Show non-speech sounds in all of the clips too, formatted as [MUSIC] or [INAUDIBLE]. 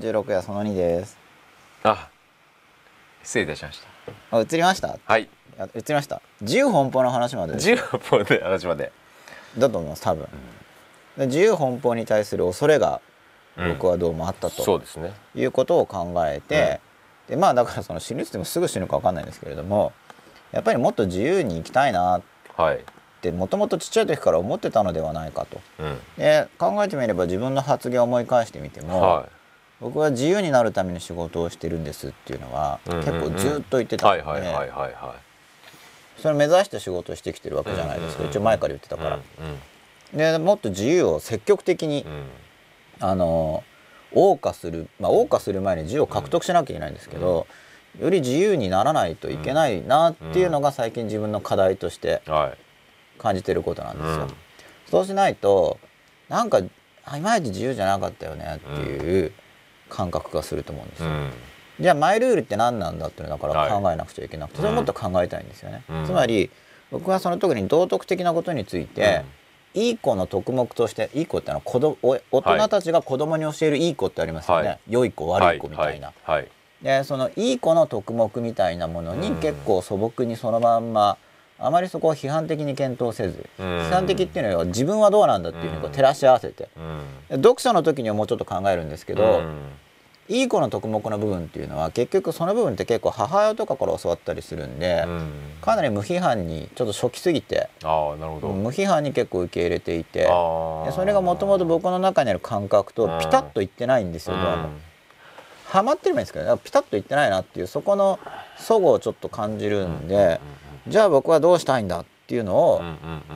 16やその2です。あ失礼いたしました。あ映りました？はい。あ映りました。自由奔放の話まで。です10分で話まで。だと思います多分、で自由奔放に対する恐れが僕はどうもあったと、そうですね。いうことを考えて、でまあだからその死ぬってもすぐ死ぬか分かんないんですけれどもやっぱりもっと自由に生きたいなっはい。てもともとちっちゃい時から思ってたのではないかと。うん。で考えてみれば自分の発言を思い返してみても、は僕は自由になるために仕事をしてるんですっていうのは、結構ずっと言っていたので、それを目指して仕事をしてきてるわけじゃないですか、一応前から言ってたから、でもっと自由を積極的に、うん。あの謳歌するまあ謳歌する前に自由を獲得しなきゃいけないんですけど、より自由にならないといけないなっていうのが最近自分の課題として感じてることなんですよ。うん。そうしないとなんかあいまいち自由じゃなかったよねっていう感覚がすると思うんですよ。うん。じゃあマイルールって何なんだっていうのだからはい。考えなくちゃいけなくて、それをもっと考えたいんですよね。うん。つまり僕はその時に道徳的なことについて、いい子の徳目としていい子ってのは子どお大人たちが子供に教えるいい子ってありますよね、はい。良い子悪い子みたいな。はい。はい。でそのいい子の徳目みたいなものにうん。結構素朴にそのまんまあまりそこを批判的に検討せず、うん。批判的っていうのは自分はどうなんだっていうのを照らし合わせて、うん。で読書の時にはもうちょっと考えるんですけど、うん。いい子の徳目の部分っていうのは結局その部分って結構母親とかから教わったりするんで、うん。かなり無批判にちょっと初期すぎてああなるほど。無批判に結構受け入れていてそれがもともと僕の中にある感覚とピタッといってないんですよどうも。ハマってればいいんですけどだからピタッといってないなっていうそこの齟齬をちょっと感じるんでじゃあ僕はどうしたいんだっていうのを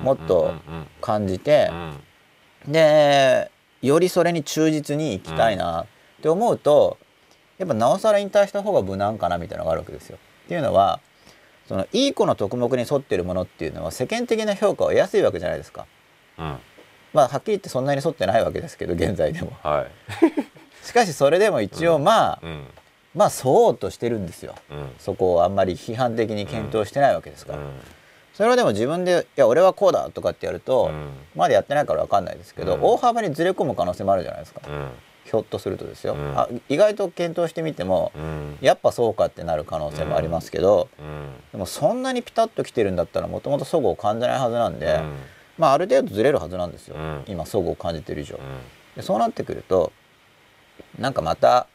もっと感じてでよりそれに忠実に生きたいなって思うとやっぱなおさら引退した方が無難かなみたいなのがあるわけですよ。っていうのはそのいい子の徳目に沿ってるものっていうのは世間的な評価を得やすいわけじゃないですか。うん。まあはっきり言ってそんなに沿ってないわけですけど現在でも。はい。[LAUGHS] しかしそれでも一応まあ、うんまあそうとしてるんですよ。うん。そこをあんまり批判的に検討してないわけですから、うん。それをでも自分で「いや俺はこうだ」とかってやると、うん。まだやってないから分かんないですけど、うん。大幅にずれ込む可能性もあるじゃないですか、うん。ひょっとするとですよ、うん。あ意外と検討してみても、うん。やっぱそうかってなる可能性もありますけど、うん。でもそんなにピタッときてるんだったらもともと齟齬を感じないはずなんで、うん。まあある程度ずれるはずなんですよ、うん。今齟齬を感じてる以上、うん。でそうなってくるとなんかまた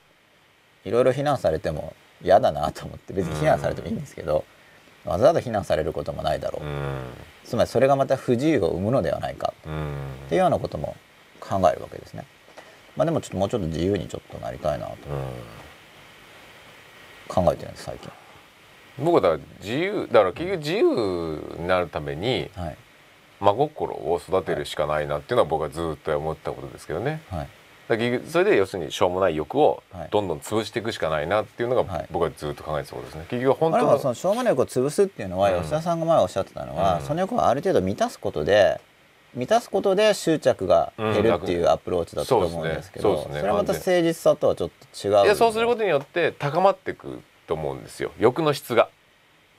いろいろ非難されても嫌だなと思って別に非難されてもいいんですけど、わざわざ非難されることもないだろう、うん。つまりそれがまた不自由を生むのではないか。うん。っていうようなことも考えるわけですね。まあでもちょっともうちょっと自由にちょっとなりたいなと。考えてるんです最近。僕はだから自由だから結局自由になるためにはい。真心を育てるしかないなっていうのは僕はずっと思ったことですけどね。はいだそれで要するにしょうもない欲をはい。どんどん潰していくしかないなっていうのはい。が僕はずっと考えてたことですね。結局本当のはそのしょうもない欲を潰すっていうのはうん。吉田さんが前おっしゃってたのは、うん。その欲をある程度満たすことで満たすことで執着が減るっていうアプローチだったと思うんですけど、そうですね。そね。れはまた誠実さとはちょっと違ういやそうすることによって高まっていくと思うんですよ。欲の質が。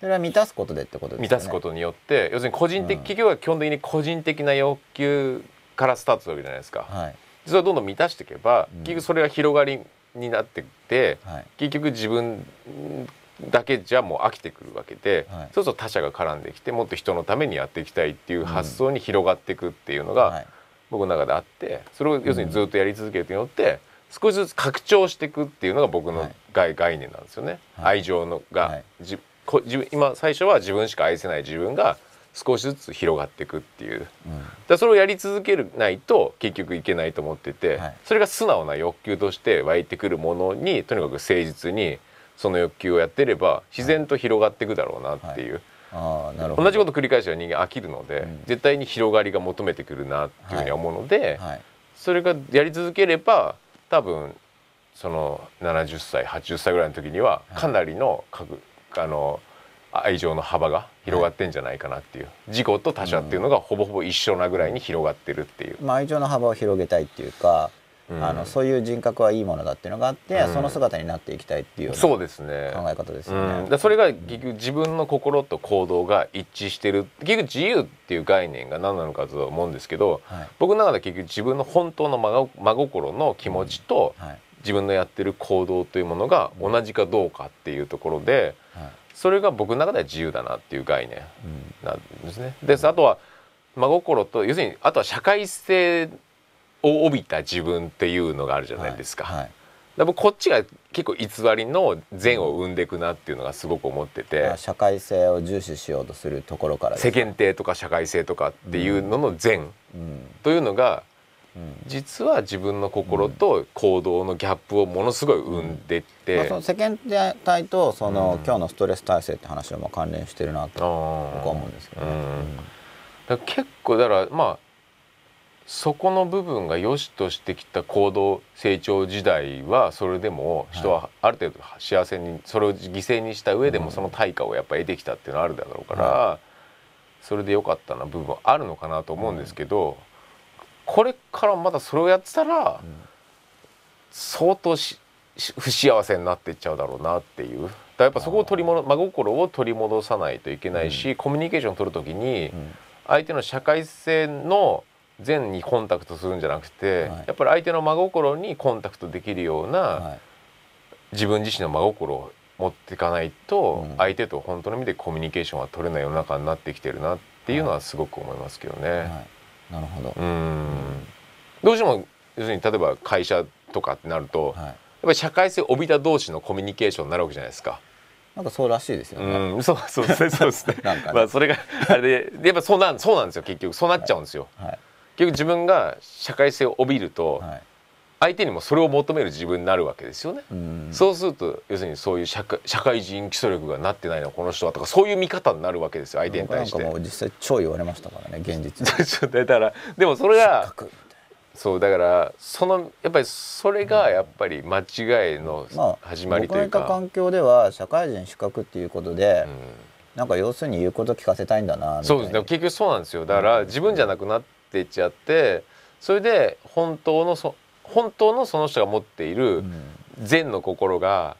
それは満たすことでってことですよね。満たすことによって要するに個人的、うん。企業は基本的に個人的な欲求からスタートするわけじゃないですか、はいそれをどんどん満たしていけば、うん。結局それが広がりになってってはい。結局自分だけじゃもう飽きてくるわけで、はい。そうすると他者が絡んできてもっと人のためにやっていきたいっていう発想に広がっていくっていうのが、はい。僕の中であってそれを要するにずっとやり続けることによって少しずつ拡張していくっていうのが僕のはい。概,、概念なんですよね、はい。愛情のが、はい。じこ自分今最初は自分しか愛せない自分が少しずつ広がっていくっていう。うん。らそれをやり続けないと結局いけないと思ってて、はい。それが素直な欲求として湧いてくるものにとにかく誠実にその欲求をやってれば自然と広がっていくだろうなっていう、ああなるほど。同じこと繰り返したら人間飽きるので、うん。絶対に広がりが求めてくるなっていうふうに思うので、はい。それがやり続ければ多分その70歳80歳ぐらいの時にははい。かなりの各あの愛情の幅が広がってんじゃないかなっていう、自己と他者っていうのがほぼほぼ一緒なぐらいに広がってるっていう。まあ、愛情の幅を広げたいっていうか、うん。あのそういう人格はいいものだっていうのがあって、うん。その姿になっていきたいっていうそうですね。考え方ですうよね。ん、だからそれが結局自分の心と行動が一致してる。結局自由っていう概念が何なのかと思うんですけどはい。僕の中で結局自分の本当の真真心の気持ちと、はい。自分のやってる行動というものが同じかどうかっていうところではいそれが僕の中では自由だなっていう概念うん。なんですね。であとは真心と要するにあとは社会性を帯びた自分っていうのがあるじゃないですか。はいだから僕こっちが結構偽りの善を生んでいくなっていうのがすごく思ってて。あ社会性を重視しようとするところから世間体とか社会性とかっていうのの善うん。というのがうん実は自分の心と行動のギャップをものすごい生んでっまあ、てその世間体とその、うん。今日のストレス耐性って話はも関連してるなと僕は思うんですけどね。うん。結構だからまあそこの部分が良しとしてきた行動成長時代はそれでも人はある程度幸せにそれを犠牲にした上でもその対価をやっぱ得てきたっていうのはあるだろうからそれで良かったな部分はあるのかなと思うんですけどこれからまだそれをやってたら相当しし不幸せになっていっちゃうだろうなっていう。だからやっぱそこを取り戻真心を取り戻さないといけないし、コミュニケーションを取る時に、うん。相手の社会性の善にコンタクトするんじゃなくて、はい。やっぱり相手の真心にコンタクトできるような、はい。自分自身の真心を持っていかないと、うん。相手と本当の意味でコミュニケーションが取れない世の中になってきてるなっていうのはすごく思いますけどね。はい、なるほど、うん。どうしても要するに例えば会社とかってなると、やっはい、ぱり社会性を帯びた同士のコミュニケーションになるわけじゃないですか。なんかそうらしいですよね。うん、そうそうですね、そうですね。なんかね。まあそれがあれでやっぱそうなんそうなんですよ結局。そうなっちゃうんですよ。はい。結局自分が社会性を帯びるとはい相手にもそれを求める自分になるわけですよね。うん。そうすると要するにそういう社会社会人基礎力がなってないのこの人はとかそういう見方になるわけですよ相手に対して。僕なんか。もう実際超言われましたからね現実 [LAUGHS] だからでもそれがそうだからそのやっぱりそれがやっぱり間違いのなまあ始まりというか。環境では社会人資格っていうことで、うん。なんか要するに言うこと聞かせたいんだなそうですね。結局そうなんですよ。だから自分じゃなくなっていっちゃってそれで本当のそ本当のその人が持っているうん。善の心が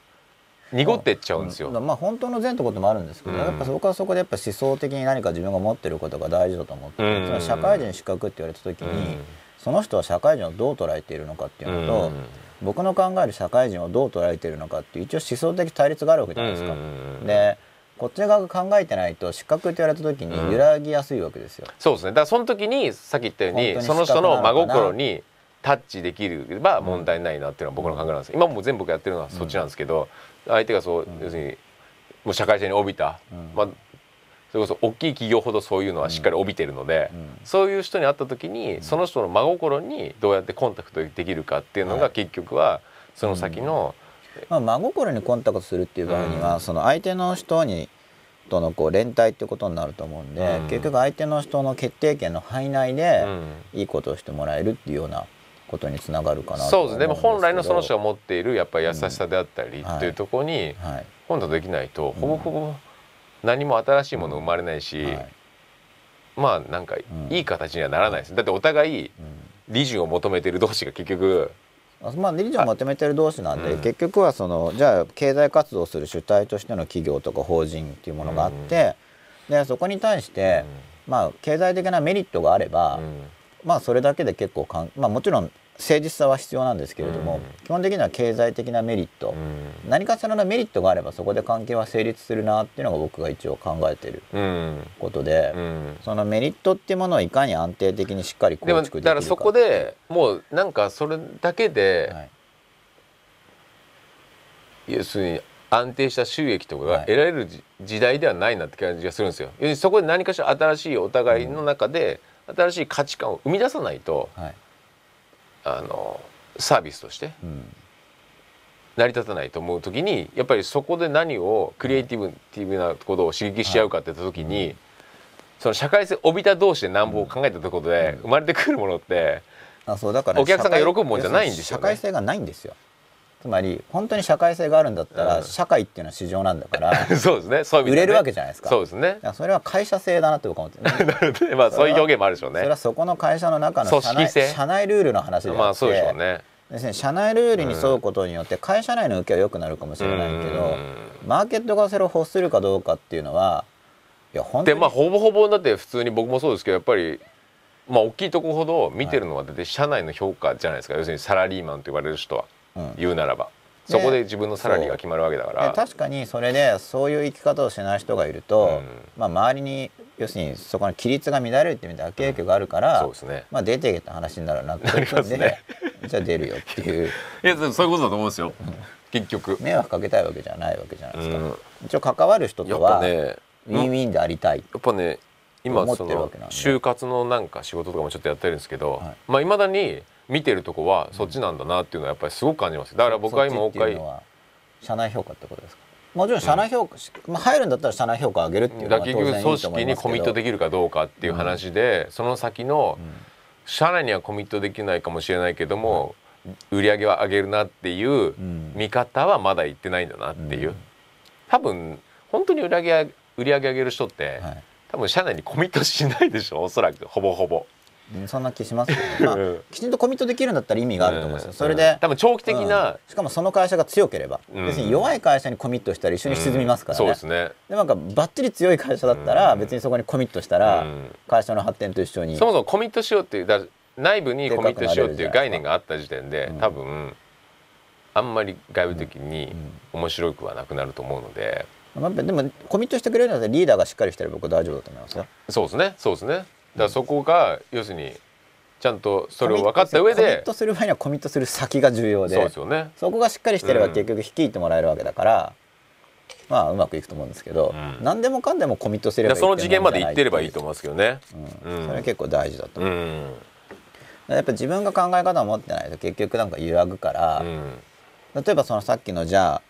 濁っていっちゃうんですよ。まあ本当の善ってこともあるんですけど、うん。やっぱそこはそこでやっぱ思想的に何か自分が持ってることが大事だと思って、うん。社会人資格って言われた時に、うん。その人は社会人をどう捉えているのかっていうのと、うん。僕の考える社会人をどう捉えているのかっていう一応思想的対立があるわけじゃないですか。うん。うんうんでこっち側が考えてないと資格って言われた時に揺らぎやすいわけですよ。そうですね。だからその時にさっき言ったようにその人の真心にタッチできれば問題ないなっていうのは僕の考えなんです、今もう全部僕やってるのはそっちなんですけど、相手がそう、要するにもう社会性に帯びた、うん。まあそれこそ大きい企業ほどそういうのはしっかり帯びてるので、うん。そういう人に会った時にその人の真心にどうやってコンタクトできるかっていうのがはい。結局はその先の、まあ、真心にコンタクトするっていう場合には、うん。その相手の人にとのこう連帯ってことになると思うんで、うん。結局相手の人の決定権の範囲内でうん。いいことをしてもらえるっていうようなことにつながるかなとそうですね。本来のその人が、が持っているやっぱり優しさであったりはいっていうところにはい。コンタクトできないとうん。ほぼほぼ何も新しいもの生まれないし、はい。まあなんかうん。いい形にはならないです。だってお互いうん。利潤を求めてる同士が結局あまあ、理事を求めてる同士なんで、うん。結局はそのじゃあ経済活動する主体としての企業とか法人っていうものがあって、でそこに対して、まあ、経済的なメリットがあれば、うん。まあそれだけで結構かん、まあ、もちろん誠実さは必要なんですけれども、うん。基本的には経済的なメリット、うん。何かしらのメリットがあればそこで関係は成立するなっていうのが僕が一応考えてるうんことで、うん。そのメリットっていうものをいかに安定的にしっかり構築できるかだからそこでもうなんかそれだけで、はい。要するに安定した収益とかがはい。得られるじ時代ではないなって感じがするんですよ。要するにそこで何かしら新しいお互いの中で新しい価値観を生み出さないとはいあのサービスとしてうん。成り立たないと思う時にやっぱりそこで何をクリエイティブティブなことを刺激し合うかって言った時に、その社会性を帯びた同士でなんぼを考えたところで生まれてくるものって、あそうだからお客さんが喜ぶもんじゃないんですよね。社会性がないんですよつまり本当に社会性があるんだったら、うん。社会っていうのは市場なんだから [LAUGHS] そうですね。そう売れるわけじゃないですか。そうですね。それは会社性だなって僕は思って [LAUGHS] ね。まあそういう表現もあるでしょうね。それはそこの会社の中の社内組織性。社内ルールの話でまあそうでしょうね。ですね、社内ルールに沿うことによって会社内の受けは良くなるかもしれないけどうん。マーケットがそれを欲するかどうかっていうのはいや本当にでまあほぼほぼだって普通に僕もそうですけどやっぱりまあ大きいとこほど見てるのは大体社内の評価じゃないですか、要するにサラリーマンと言われる人は。うん。言うならば。でそこで自分のサラリーが決まるわけだから。で確かにそれでそういう生き方をしない人がいると、うん。まあ、周りに要するにそこの規律が乱れるっていう意味で悪影響があるから、そうですね。まあ、出てけた話になるなって。ね。じゃあ出るよっていう。[LAUGHS] いやそういうことだと思うんですよ。結局。迷惑かけたいわけじゃないわけじゃないですか、うん。一応関わる人とは、ウィンウィンでありたい、やっぱね今その就活のなんか仕事とかもちょっとやってるんですけど、はい。まあいまだに見てるとこはそっちなんだなっていうのはやっぱりすごく感じます。だから僕は今そっちっていう大会のは社内評価ってことですか？もちろん社内評価、まあ、入るんだったら社内評価上げるっていうのだがから結局組当然いいと思いますけど。織にコミットできるかどうかっていう話で、その先の社内にはコミットできないかもしれないけども、売り上げは上げるなっていううん。見方はまだ言ってないんだなっていう、うん。多分本当に売り上げ売り上げ上げる人って、はい。多分社内にコミットしないでしょ？おそらくほぼほぼ。うんそんな気しますけど、ね。[LAUGHS] まあうんきちんとコミットできるんだったら意味があると思うんですよ、うん。それで、多分長期的うな、ん。しかもその会社が強ければ、うん。別に弱い会社にコミットしたら一緒に沈みますからね、そうですね。でなんかバッチリ強い会社だったらうん。別にそこにコミットしたらうん。会社の発展と一緒にそもそもコミットしようっていうだ内部にコミットしようっていう概念があった時点でうん多分あんまり外部的にうん。面白くはなくなると思うので。まあでもコミットしてくれるのでリーダーがしっかりしてれば僕は大丈夫だと思いますよ。そうですね。そうですねだそこが要するにちゃんとそれを分かった上コミッでトする場合にはコミットする先が重要でそうですよね。そこがしっかりしてればうん。結局率いてもらえるわけだから、まあうまくいくと思うんですけど、うん。何でもかんでもコミットすればいいその次元まで行ってればいいと思思いますけどね。う、うん。んそれは結構大事だとう。思う、ん。やっぱ自分が考え方を持ってないと結局なんか揺らぐから、うん。例えばそのさっきのじゃあ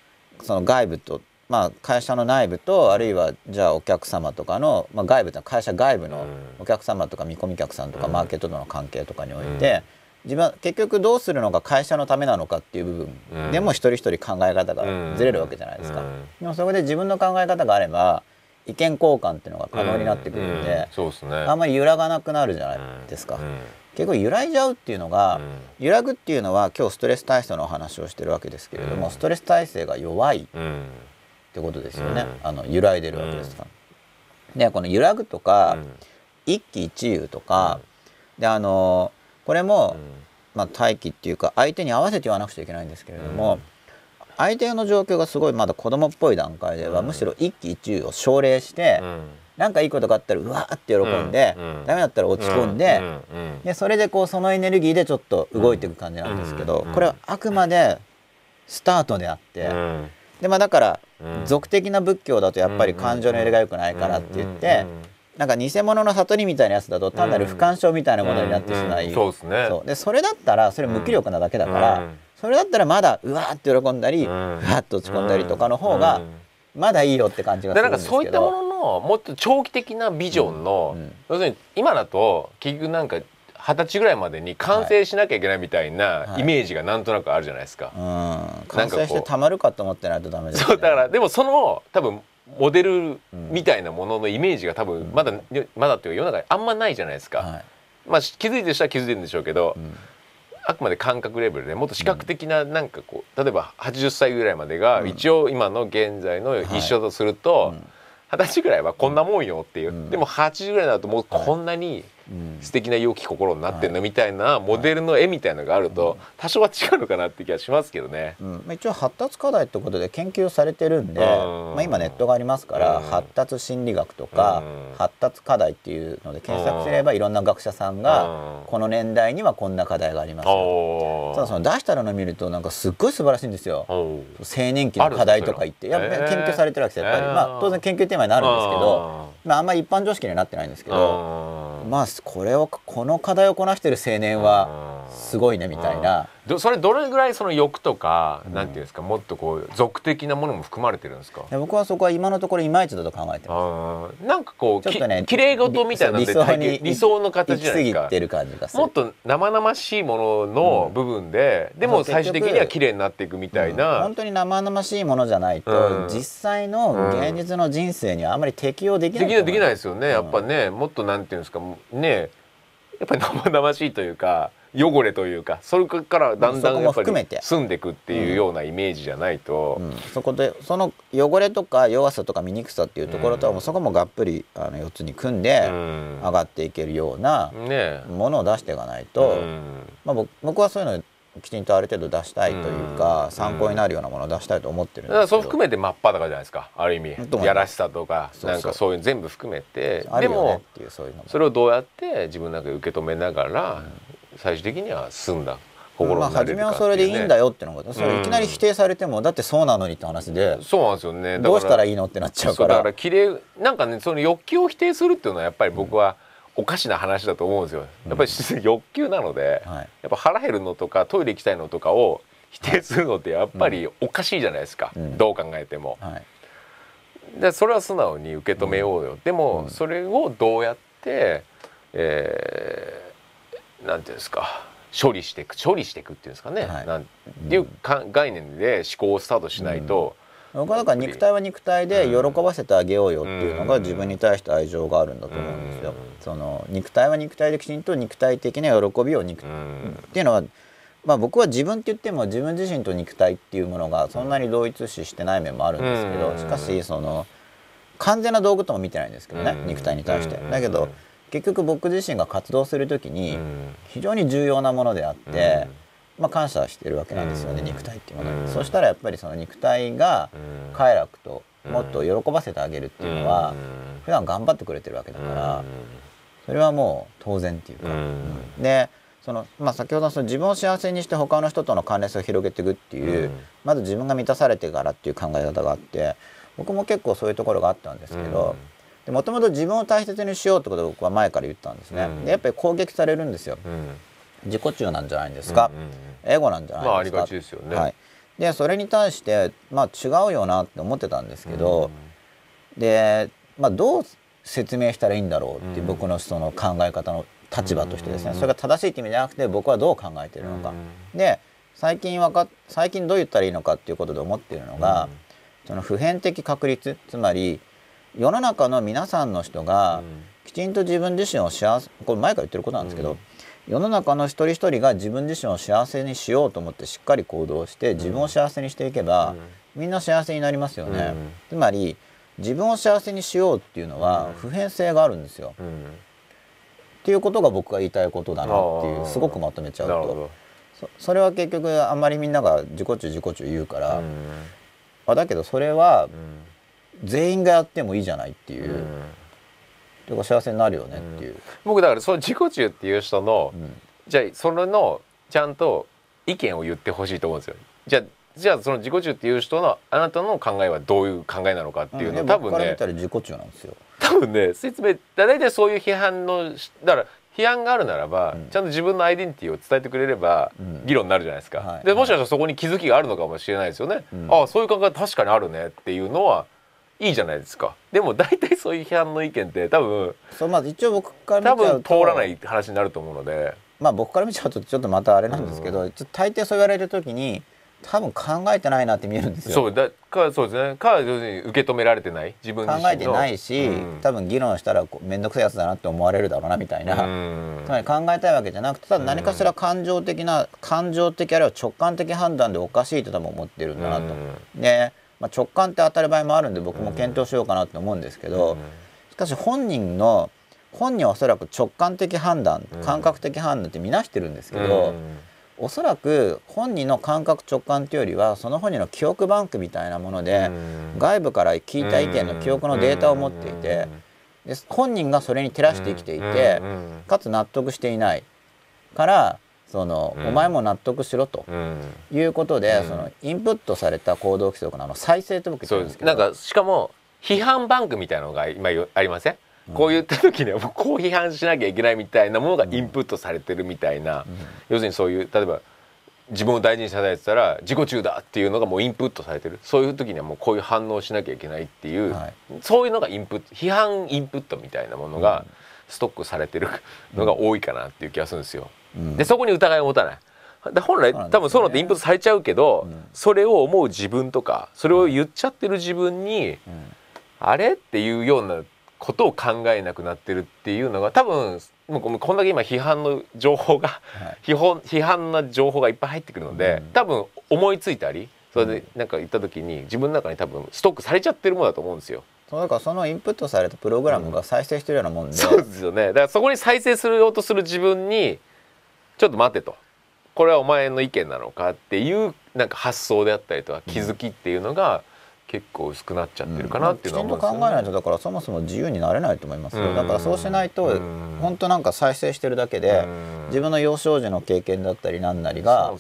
その外部とまあ会社の内部とあるいはじゃあお客様とかの、まあ、外部というのは会社外部のうん。お客様とか見込み客さんとかうん。マーケットとの関係とかにおいうん。て自分は結局どうするのが会社のためなのかっていう部分でも一人一人考え方がずれるわけじゃないですか。うん。でもそこで自分の考え方があれば意見交換っていうのが可能になってくるんうん。うん。でそうですね。あんまり揺らがなくなるじゃないですか。うん。結構揺らいじゃうっていうのが、うん。揺らぐっていうのは今日ストレス体制のお話をしてるわけですけれども、うん。ストレス体制が弱いっうんてことですよね、うん。あの揺らいでるわけですか。ら。でこの揺らぐとか、一喜一憂とか、であのこれも、まあ、待機っていうか相手に合わせて言わなくちゃいけないんですけれども、うん。相手の状況がすごいまだ子供っぽい段階では、うん。むしろ一喜一憂を奨励して、うん。なんかいいことがあったらうわーって喜んで、うん。ダメだったら落ち込んで、でそれでこうそのエネルギーでちょっと動いていく感じなんですけど、うん。これはあくまでスタートであって、うんでまあだから、うん。俗的な仏教だとやっぱり感情の入れが良くないからって言って、なんか偽物の悟りみたいなやつだと単なる不干渉みたいなものになってしまい、そうですね。そう。でそれだったらそれ無気力なだけだから、うん。それだったらまだうわーって喜んだり、ううんわーって落ち込んだりとかの方が、まだいいよって感じがすでるですけど。なんんかそういったもののもっと長期的なビジョンの、要するに今だと結局なんか二十歳ぐらいまでに完成しなきゃいけないみたいなはい。イメージがなんとなくあるじゃないですか。うん。完成してたまるかと思ってないとダメです、ね、そうだからでもその多分モデルみたいなもののイメージが多分まだ、まだっていうか世の中にあんまないじゃないですか。はい。まあ気づいてる人は気づいてるんでしょうけど、うん。あくまで感覚レベルでもっと視覚的ななんかこう例えば80歳ぐらいまでが一応今の現在の一緒とするとうん。二十歳ぐらいはこんなもんよっていう、うん。でも80ぐらいだともうこんなにうん素敵な良き心になってんのみたいなモデルの絵みたいなのがあると多少は違うのかなって気がしますけどね。うんまあ、一応発達課題ってことで研究されてるんで、うん。まあ、今ネットがありますから、うん。発達心理学とか、うん。発達課題っていうので検索すればいろんな学者さんが、うん。この年代にはこんな課題があります。よただその出したのを見るとなんかすっごい素晴らしいんですよ。青年期の課題とか言って。いや研究されてるわけですよやっぱり、まあ、当然研究テーマになるんですけどまあ、あんまり一般常識にはなってないんですけど、うんまあこれをこの課題をこなしてる青年はすごいねみたいな。どそれどれぐらいその欲とか、なんていうんですか？もっとこう俗的なものも含まれてるんですか？で僕はそこは今のところいまいちだと考えてます。なんかこうちょっとねき綺麗事みたいな理想に理想の形じゃないてる感じが。もっと生々しいものの部分で、でもそう最終的には綺麗になっていくみたいな、本当に生々しいものじゃないと、うん。実際の現実の人生にはあまり適応できないできないできないいですよね。やっぱねもっとなんていうんですか？ねやっぱり生々しいというか汚れというかそれからだんだんやっぱも含めて。り澄んでいくっていうようなイメージじゃないと、うん、そこでその汚れとか弱さとか醜さっていうところとはもうそこもがっぷりあの4つに組んでうん。上がっていけるようなねものを出していかないえと、うん。まあ、僕僕はそういうのきちんとある程度出したいというか、うん。参考になるようなものを出したいと思ってるんでそう含めて真っ裸じゃないですか。ある意味やらしさとかなんかそういう全部含めて。でもそれをどうやって自分の中で受け止めながら最終的には済んだ心まあ初めはそれでいいんだよよっていうのがそれいきなり否定されてもだってそうなのにって話でそうなんですよね。どうしたらいいのってなっちゃうから。だから綺麗なんかねその欲求を否定するっていうのはやっぱり僕はおかしな話だと思うんですよ。やっぱり欲求なので、はい。やっぱ腹減るのとかトイレ行きたいのとかを否定するのってやっぱりおかしいじゃないですか、うん。どう考えても。はい。でそれは素直に受け止めようよ、でも、うん。それをどうやって、えーなんていうんですか。処理していく処理していくっていうんですかね、はい。なんていうか概念で思考をスタートしないと、僕はだから肉体は肉体で喜ばせてあげようよっていうのが自分に対して愛情があるんだと思うんですよ。うん。その肉体は肉体できちんと肉体的な喜びを肉、うん。っていうのは、まあ、僕は自分って言っても自分自身と肉体っていうものがそんなに同一視してない面もあるんですけど、うん。しかしその完全な道具とも見てないんですけどね、うん。肉体に対して。うん。だけど結局僕自身が活動する時にうん。非常に重要なものであって、うんまあ、感謝してるわけなんですよね、うん。肉体っていうものに、うん。そしたらやっぱりその肉体がうん。快楽ともっと喜ばせてあげるっていうのは、普段頑張ってくれてるわけだから、それはもう当然っていうか、でその、まあ、先ほどのその自分を幸せにして他の人との関連性を広げていくっていう、うん。まず自分が満たされてからっていう考え方があって僕も結構そういうところがあったんですけど、でもともと自分を大切にしようってことを僕は前から言ったんですね、うん。でやっぱり攻撃されるんですよ自己中なんじゃないんですか、うんうんエゴなんじゃまあありないですか、がちですよね。はい、でそれに対して、まあ、違うよなって思ってたんですけど、で、まあ、どう説明したらいいんだろうっていううん。僕のその考え方の立場としてですね、うんそれが正しいって意味じゃなくて僕はどう考えているのか、で最近わかっ最近どう言ったらいいのかっていうことで思っているのが、その普遍的確率つまり世の中の皆さんの人がきちんと自分自身を幸せこれ前から言ってることなんですけど、うん世の中の一人一人が自分自身を幸せにしようと思ってしっかり行動して自分を幸せにしていけば、みんな幸せになりますよね、うん。つまり自分を幸せにしようっていうのはうん。普遍性があるんですよ、っていうことが僕が言いたいことだなっていうすごくまとめちゃうと。そそれは結局あんまりみんなが自己中自己中言うから、うん。あだけどそれはうん。全員がやってもいいじゃないっていう、うんてか幸せになるよねっていう、僕だからその自己中っていう人のうん。じゃあそれのちゃんと意見を言ってほしいと思うんですよ。じゃあじゃあその自己中っていう人のあなたの考えはどういう考えなのかっていうのをうん。多分ね。僕から見たら自己中なんですよ。多分ね説明大体そういう批判のだから批判があるならば、うん。ちゃんと自分のアイデンティティを伝えてくれれば、うん。議論になるじゃないですか、はい。でもしかしたらそこに気づきがあるのかもしれないですよね、うん。ああそういう考え確かにあるねっていうのはいいじゃないですか。でも大体そういう批判の意見って多分そうまず一応僕から多見ちゃうと。分通らない話になると思うので。まあ僕から見ちゃうとちょっとまたあれなんですけど、ちょっと大抵そう言われる時に多分考えてないなって見えるんですよ。そうだかそうですね。か要するに受け止められてない。自分考えてないし、うん。多分議論したらこう面倒くさいやつだなって思われるだろうなみたいな、うん。つまり考えたいわけじゃなくてただ何かしら感情的な感情的あるいは直感的判断でおかしいと多分思ってるんだなと。で、まあ、直感って当たる場合もあるんで僕も検討しようかなと思うんですけど、しかし本人の本人はおそらく直感的判断うん。感覚的判断って見なしてるんですけうん。ど、おそらく本人の感覚直感というよりはその本人の記憶バンクみたいなもので、うん。外部から聞いた意見の記憶のデータを持っていて、で本人がそれに照らして生きていて、うん。かつ納得していないからその、うん。お前も納得しろと。うん。いうことで、うん。そのインプットされた行動規則のあの再生と僕言ってるんですけど。なんかしかも批判バンクみたいなのが今よありません、こう言った時に [LAUGHS] はこう批判しなきゃいけないみたいなものがインプットされてるみたいな、要するにそういう例えば自分を大事にされてたら自己中だっていうのがもうインプットされてる。そういう時にはもうこういう反応をしなきゃいけないっていう、はい。そういうのがインプット批判インプットみたいなものがストックされてるのが多いかなっていう気がするんですよ。うん。でそこに疑いを持たない。で本来多分そうのってインプットされちゃうけど、うん。それを思う自分とかそれを言っちゃってる自分に、うん。あれ？っていうようなことを考えなくなってるっていうのが多分もうこんだけ今批判の情報が、はい。批判批判な情報がいっぱい入ってくるので、うん。多分思いついたりそれでなんか言った時に自分の中に多分ストックされちゃってるものだと思うんですよ。そうだからそのインプットされたプログラムが再生してるようなもんで、そうですよね。だからそこに再生するようとする自分にちょっと待ってと。これはお前の意見なのかっていうなんか発想であったりとか気づきっていうのが結構薄くなっちゃってるかなっていうのはきちんと考えないとだからそもそも自由になれないと思いますよ。だからそうしないと本当なんか再生してるだけで自分の幼少時の経験だったりなんなりが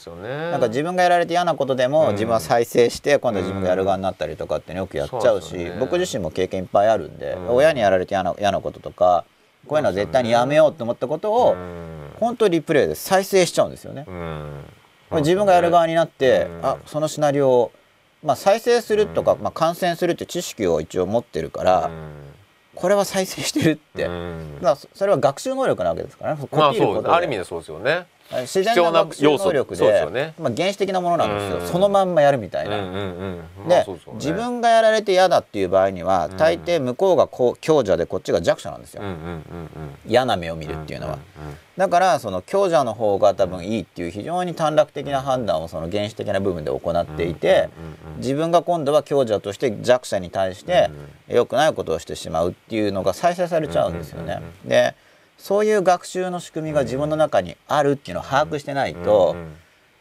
なんか自分がやられて嫌なことでも自分は再生して今度は自分がやる側になったりとかってよくやっちゃうし僕自身も経験いっぱいあるんで親にやられて嫌な嫌なこととかこういうのは絶対にやめようと思ったことを本当リプレイで再生しちゃうんですよね。自分がやる側になってあそのシナリオをまあ、再生するとか、まあ、感染するって知識を一応持ってるから、これは再生してるって、まあ、それは学習能力なわけですからね。まあ、そうある意味でそうですよね。自然な学習能力でね、まあ、原始的なものなんですよ、そのまんまやるみたいな。で、自分がやられて嫌だっていう場合には大抵向こうがこう強者でこっちが弱者なんですよ、嫌な目を見るっていうのは。だからその強者の方が多分いいっていう非常に短絡的な判断をその原始的な部分で行っていて自分が今度は強者として弱者に対して良くないことをしてしまうっていうのが再生されちゃうんですよね。でそういう学習の仕組みが自分の中にあるっていうのを把握してないと、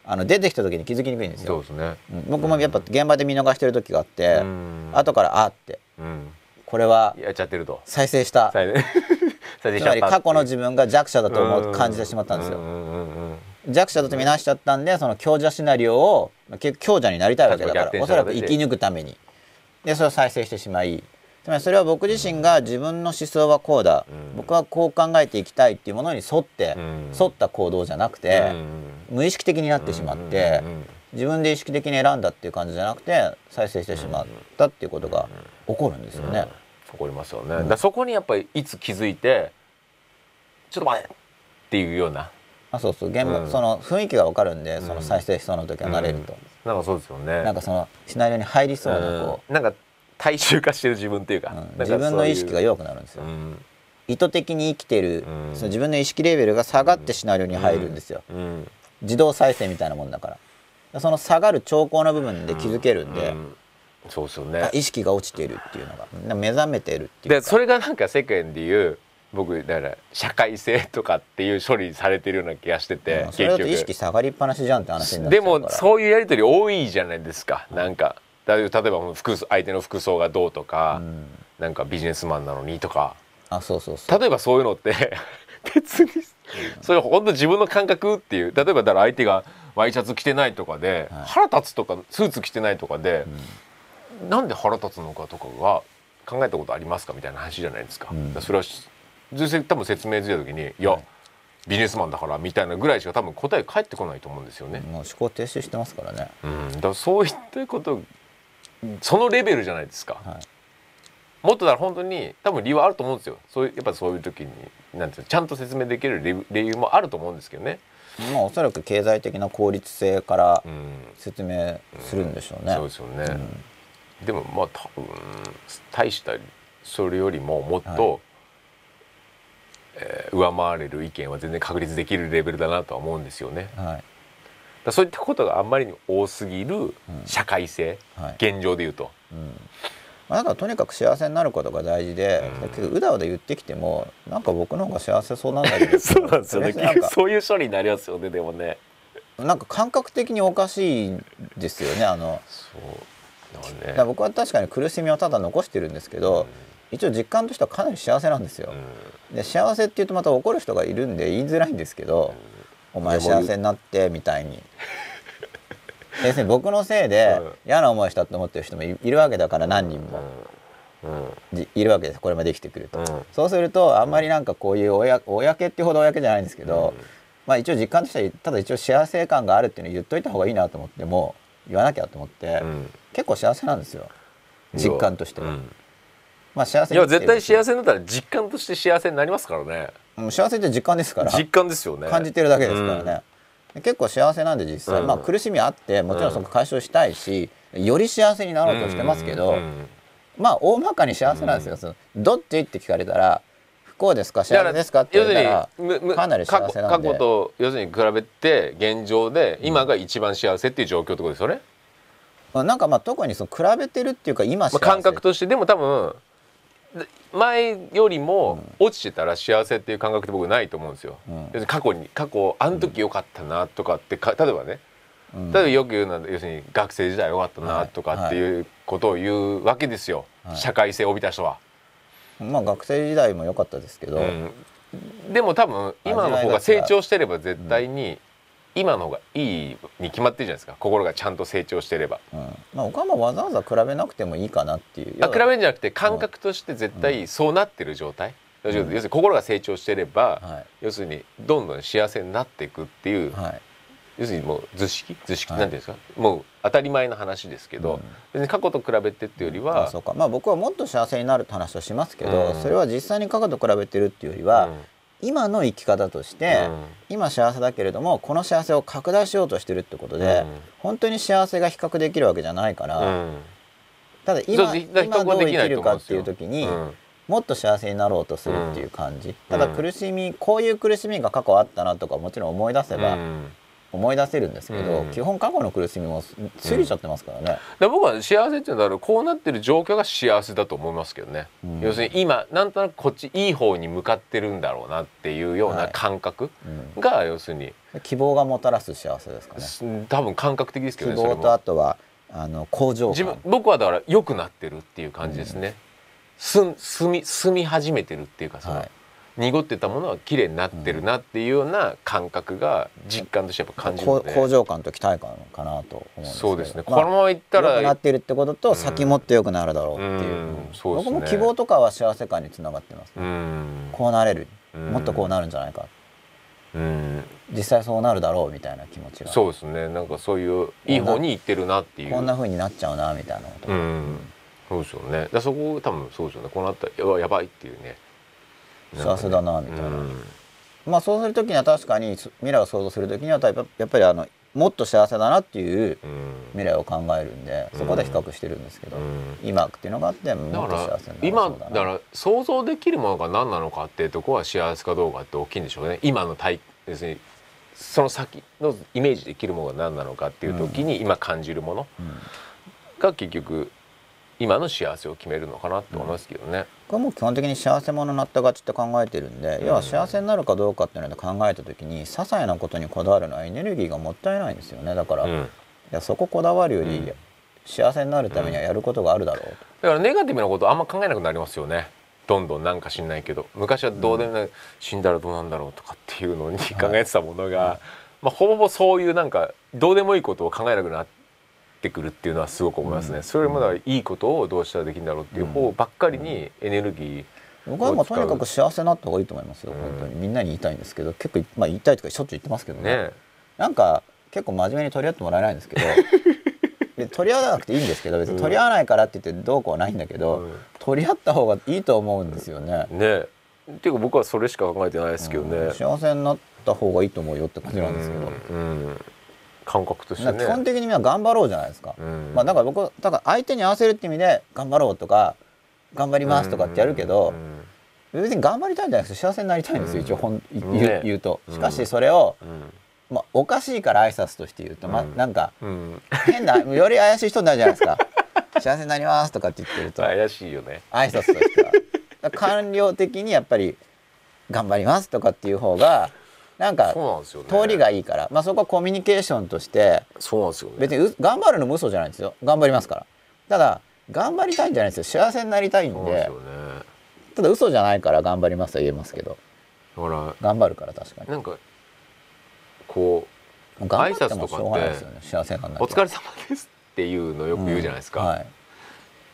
あの出てきた時に気づきにくいんですよ。ね、僕もやっぱ現場で見逃してる時があって、後からあって、これはやっちゃってると。再生した。[LAUGHS] つまり過去の自分が弱者だと思う感じてしまったんですよ。弱者だと見なしちゃったんでその強者シナリオを強者になりたいわけだからおそらく生き抜くために。でそれを再生してしまいつまりそれは僕自身が自分の思想はこうだ、うん、僕はこう考えていきたいっていうものに沿って、うん、沿った行動じゃなくて、うん、無意識的になってしまって、自分で意識的に選んだっていう感じじゃなくて再生してしまったっていうことが起こるんですよね。起こりますよね。だそこにやっぱりいつ気づいてちょっと待てっていうような。あそうそう。現場、その雰囲気が分かるんでその再生しそうな時は慣れると、なんかそうですよね。なんかそのシナリオに入りそうなこう、なんか大衆化してる自分っていうか。うん、自分の意識が弱くなるんですよ、うん、意図的に生きてる、うん、その自分の意識レベルが下がってシナリオに入るんですよ、自動再生みたいなもんだから。その下がる兆候の部分で気づけるんで、そうですよね。意識が落ちているっていうのが。目覚めてるっていうでそれがなんか世間でいう僕だから社会性とかっていう処理されてるような気がしてて、うん、それだと意識下がりっぱなしじゃんって話になっちゃうから。でもそういうやり取り多いじゃないですか、なんか例えば服相手の服装がどうとか、うん、なんかビジネスマンなのにとか。あそうそうそう。例えばそういうのって [LAUGHS] 別にそれ本当自分の感覚っていう例えばだから相手がワイシャツ着てないとかで、はい、腹立つとかスーツ着てないとかで、うん、なんで腹立つのかとかは考えたことありますか？みたいな話じゃないですか。うん、それは多分説明づいた時にいや、はい。ビジネスマンだからみたいなぐらいしか多分答え返ってこないと思うんですよね。もう思考停止してますからね。うん、だからそういったことそのレベルじゃないですか、はい、もっとだから本当に多分理由はあると思うんですよ。そういうやっぱそういう時になんていうちゃんと説明できる理由もあると思うんですけどね。まあおそらく経済的な効率性から説明するんでしょうね。うん。うん、そうですよね、うん、でもまあ多分大したそれよりももっと、はい、えー、上回れる意見は全然確立できるレベルだなとは思うんですよね。はい。だそういったことがあんまりに多すぎる社会性、うんはい、現状でいうと。うん。まあ、だからとにかく幸せになることが大事で、うん、だけどうだうだ言ってきてもなんか僕の方が幸せそうなんだけど。[LAUGHS] そうなんですよね。[LAUGHS] そういう処理になりますよねでもね。なんか感覚的におかしいですよねあの。そう。だ、ね、僕は確かに苦しみをただ残してるんですけど、うん、一応実感としてはかなり幸せなんですよ、うん、で幸せっていうとまた怒る人がいるんで言いづらいんですけど、お前幸せになってみたいに。[LAUGHS] 別に僕のせいで嫌な思いしたと思ってる人もいるわけだから何人も。いるわけです。これまで生きてくると、うん、そうするとあんまりなんかこういう公公っていうほど公じゃないんですけど、うん、まあ一応実感としてはただ一応幸せ感があるっていうのを言っといた方がいいなと思っても言わなきゃと思って、うん、結構幸せなんですよ。実感としては。まあ幸せいや絶対幸せになったら実感として幸せになりますからね。幸せって実感ですから。実感ですよね。感じてるだけですからね、うん、結構幸せなんで実際、うん、まあ苦しみあってもちろんそこ解消したいし、より幸せになろうとしてますけど、まあ大まかに幸せなんですよ、そのどっち？って聞かれたら不幸ですか？幸せですか？って言ったらかなり幸せなんで。過去と要するに比べて現状で今が一番幸せっていう状況ってことですよね、なんかまあ特にその比べてるっていうか今まあ、感覚としてでも多分前よりも落ちてたら幸せっていう感覚って僕ないと思うんですよ。うん。要するに過去に過去あの時良かったなとかってか例えばね。うん。例えばよく言うのは要するに学生時代良かったなとかっていうことを言うわけですよ、はい。社会性を帯びた人は。まあ学生時代も良かったですけど、うん。でも多分今の方が成長してれば絶対に今の方がいいに決まってるじゃないですか。心がちゃんと成長してれば。うん。まあ、僕はもうわざわざ比べなくてもいいかなっていう。あ比べるんじゃなくて感覚として絶対そうなってる状態、要するに心が成長してれば、は要するにどんどん幸せになっていくっていう、いはい。要するにもう図式？図式、はい。なんていうんですか？もう当たり前の話ですけど、うん。別に過去と比べてっていうよりあは、そうか。まあ僕はもっと幸せになるって話をしますけど、うん。それは実際に過去と比べてるっていうよりは、今の生き方として、今幸せだけれどもこの幸せを拡大しようとしてるってことで、本当に幸せが比較できるわけじゃないから、うん。うんただ今今どう生きるかっていう時に、うんもっと幸せになろうとするっていう感じ、ただうん苦しみこういう苦しみが過去あったなとかもちろん思い出せばうん思い出せるんですけど、うん。基本過去の苦しみも過ぎちゃってますからね。で僕は幸せっていうのはこうなってる状況が幸せだと思いますけどね、うん。要するに今なんとなくこっちいい方に向かってるんだろうなっていうような感覚うん。が要するに、希望がもたらす幸せですかね。多分感覚的ですけ希どねそれ望とあも。とはあの向上自分感。僕はだから良くなってるっていう感じですね、すん住み住み始めてるっていうかその、はい濁ってたものは綺麗になってるなっていうような感覚が実感としてやっぱ感じるこので、う向上感と期待感かなとそうですね、まあこのままいったら良くなっているってことと先もっと良くなるだろうっていう,、うんそうですね。僕も希望とかは幸せ感につながってます、うん。こうなれる。うん。もっとこうなるんじゃないか。うん。実際そうなるだろうみたいな気持ちが。そうですね。なんかそういういい方に行ってるなっていう。こんな風になっちゃうなみたいなこと。が、うん。そうですよね。だそこ多分そうですよね。こうなったらやばいっていうね幸せだなみたいな、うん。まあそうする時には確かに未来を想像する時にはやっぱやっぱりあのもっと幸せだなっていううん。未来を考えるんでそこで比較してるんですけど、うん。今っていうのがあってもだっと幸せになり今そうだな。だから想像できるものが何なのかっていうところは幸せかどうかって大きいんでしょうね。今の体別にその先のイメージできるものが何なのかっていう時に今感じるものうんが結局今の幸せを決めるのかなと思いますけどね。僕はもう基本的に幸せ者になったがちって考えてるんで、要は幸せになるかどうかっていうので考えた時に些細なことにこだわるのはエネルギーがもったいないんですよね。だから、いうん。やそここだわるより、うん。幸せになるためにはやることがあるだろうと、だからネガティブなことあんま考えなくなりますよね。どんどんなんか知んないけど。昔はどうでもない、死んだらどうなんだろうとかっていうのに考えてたものが、まあ、ほぼほぼそういうなんかどうでもいいことを考えなくなってくるっていうのはすごく思いますね、うん。それもだいいことをどうしたらできるんだろうっていう方ばっかりにエネルギー、僕はもうとにかく幸せになった方がいいと思いますよ、うん。本当にみんなに言いたいんですけど結構、まあ、言いたいとかしょっちゅう言ってますけどね。ねなんか結構真面目に取り合ってもらえないんですけど。[LAUGHS] で取り合わなくていいんですけど別に取り合わないからって言ってどうこうはないんだけど、うん。取り合った方がいいと思うんですよね。ねっていうか僕はそれしか考えてないですけどね、うん。幸せになった方がいいと思うよって感じなんですけど、うん。うん感覚としてね。基本的にみんな頑張ろうじゃないですか、うん。まあだから僕だから相手に合わせるって意味で頑張ろうとか頑張りますとかってやるけど、別に頑張りたいんじゃなくて幸せになりたいんですよ、うん。一応ほん言う,、ね言うと。うん。しかしそれを、うん。まあ、おかしいから挨拶として言うと、まあうん。なんかうん。変なより怪しい人になるじゃないですか。幸せになりますとかって言ってると。怪しいよね。挨拶としては。官僚的にやっぱり頑張りますとかっていう方がなんか通りがいいから、まあ、そこはコミュニケーションとしてそうなんですよね。別にう頑張るのも嘘じゃないんですよ。頑張りますから。ただ頑張りたいんじゃないんですよ。幸せになりたいんで。ただ嘘じゃないから頑張りますとは言えますけど。だから頑張るから確かに。なんかこもう頑張ってもしょうがないですよね。幸せなんう「だお疲れ様です」っていうのよく言うじゃないですか、はい、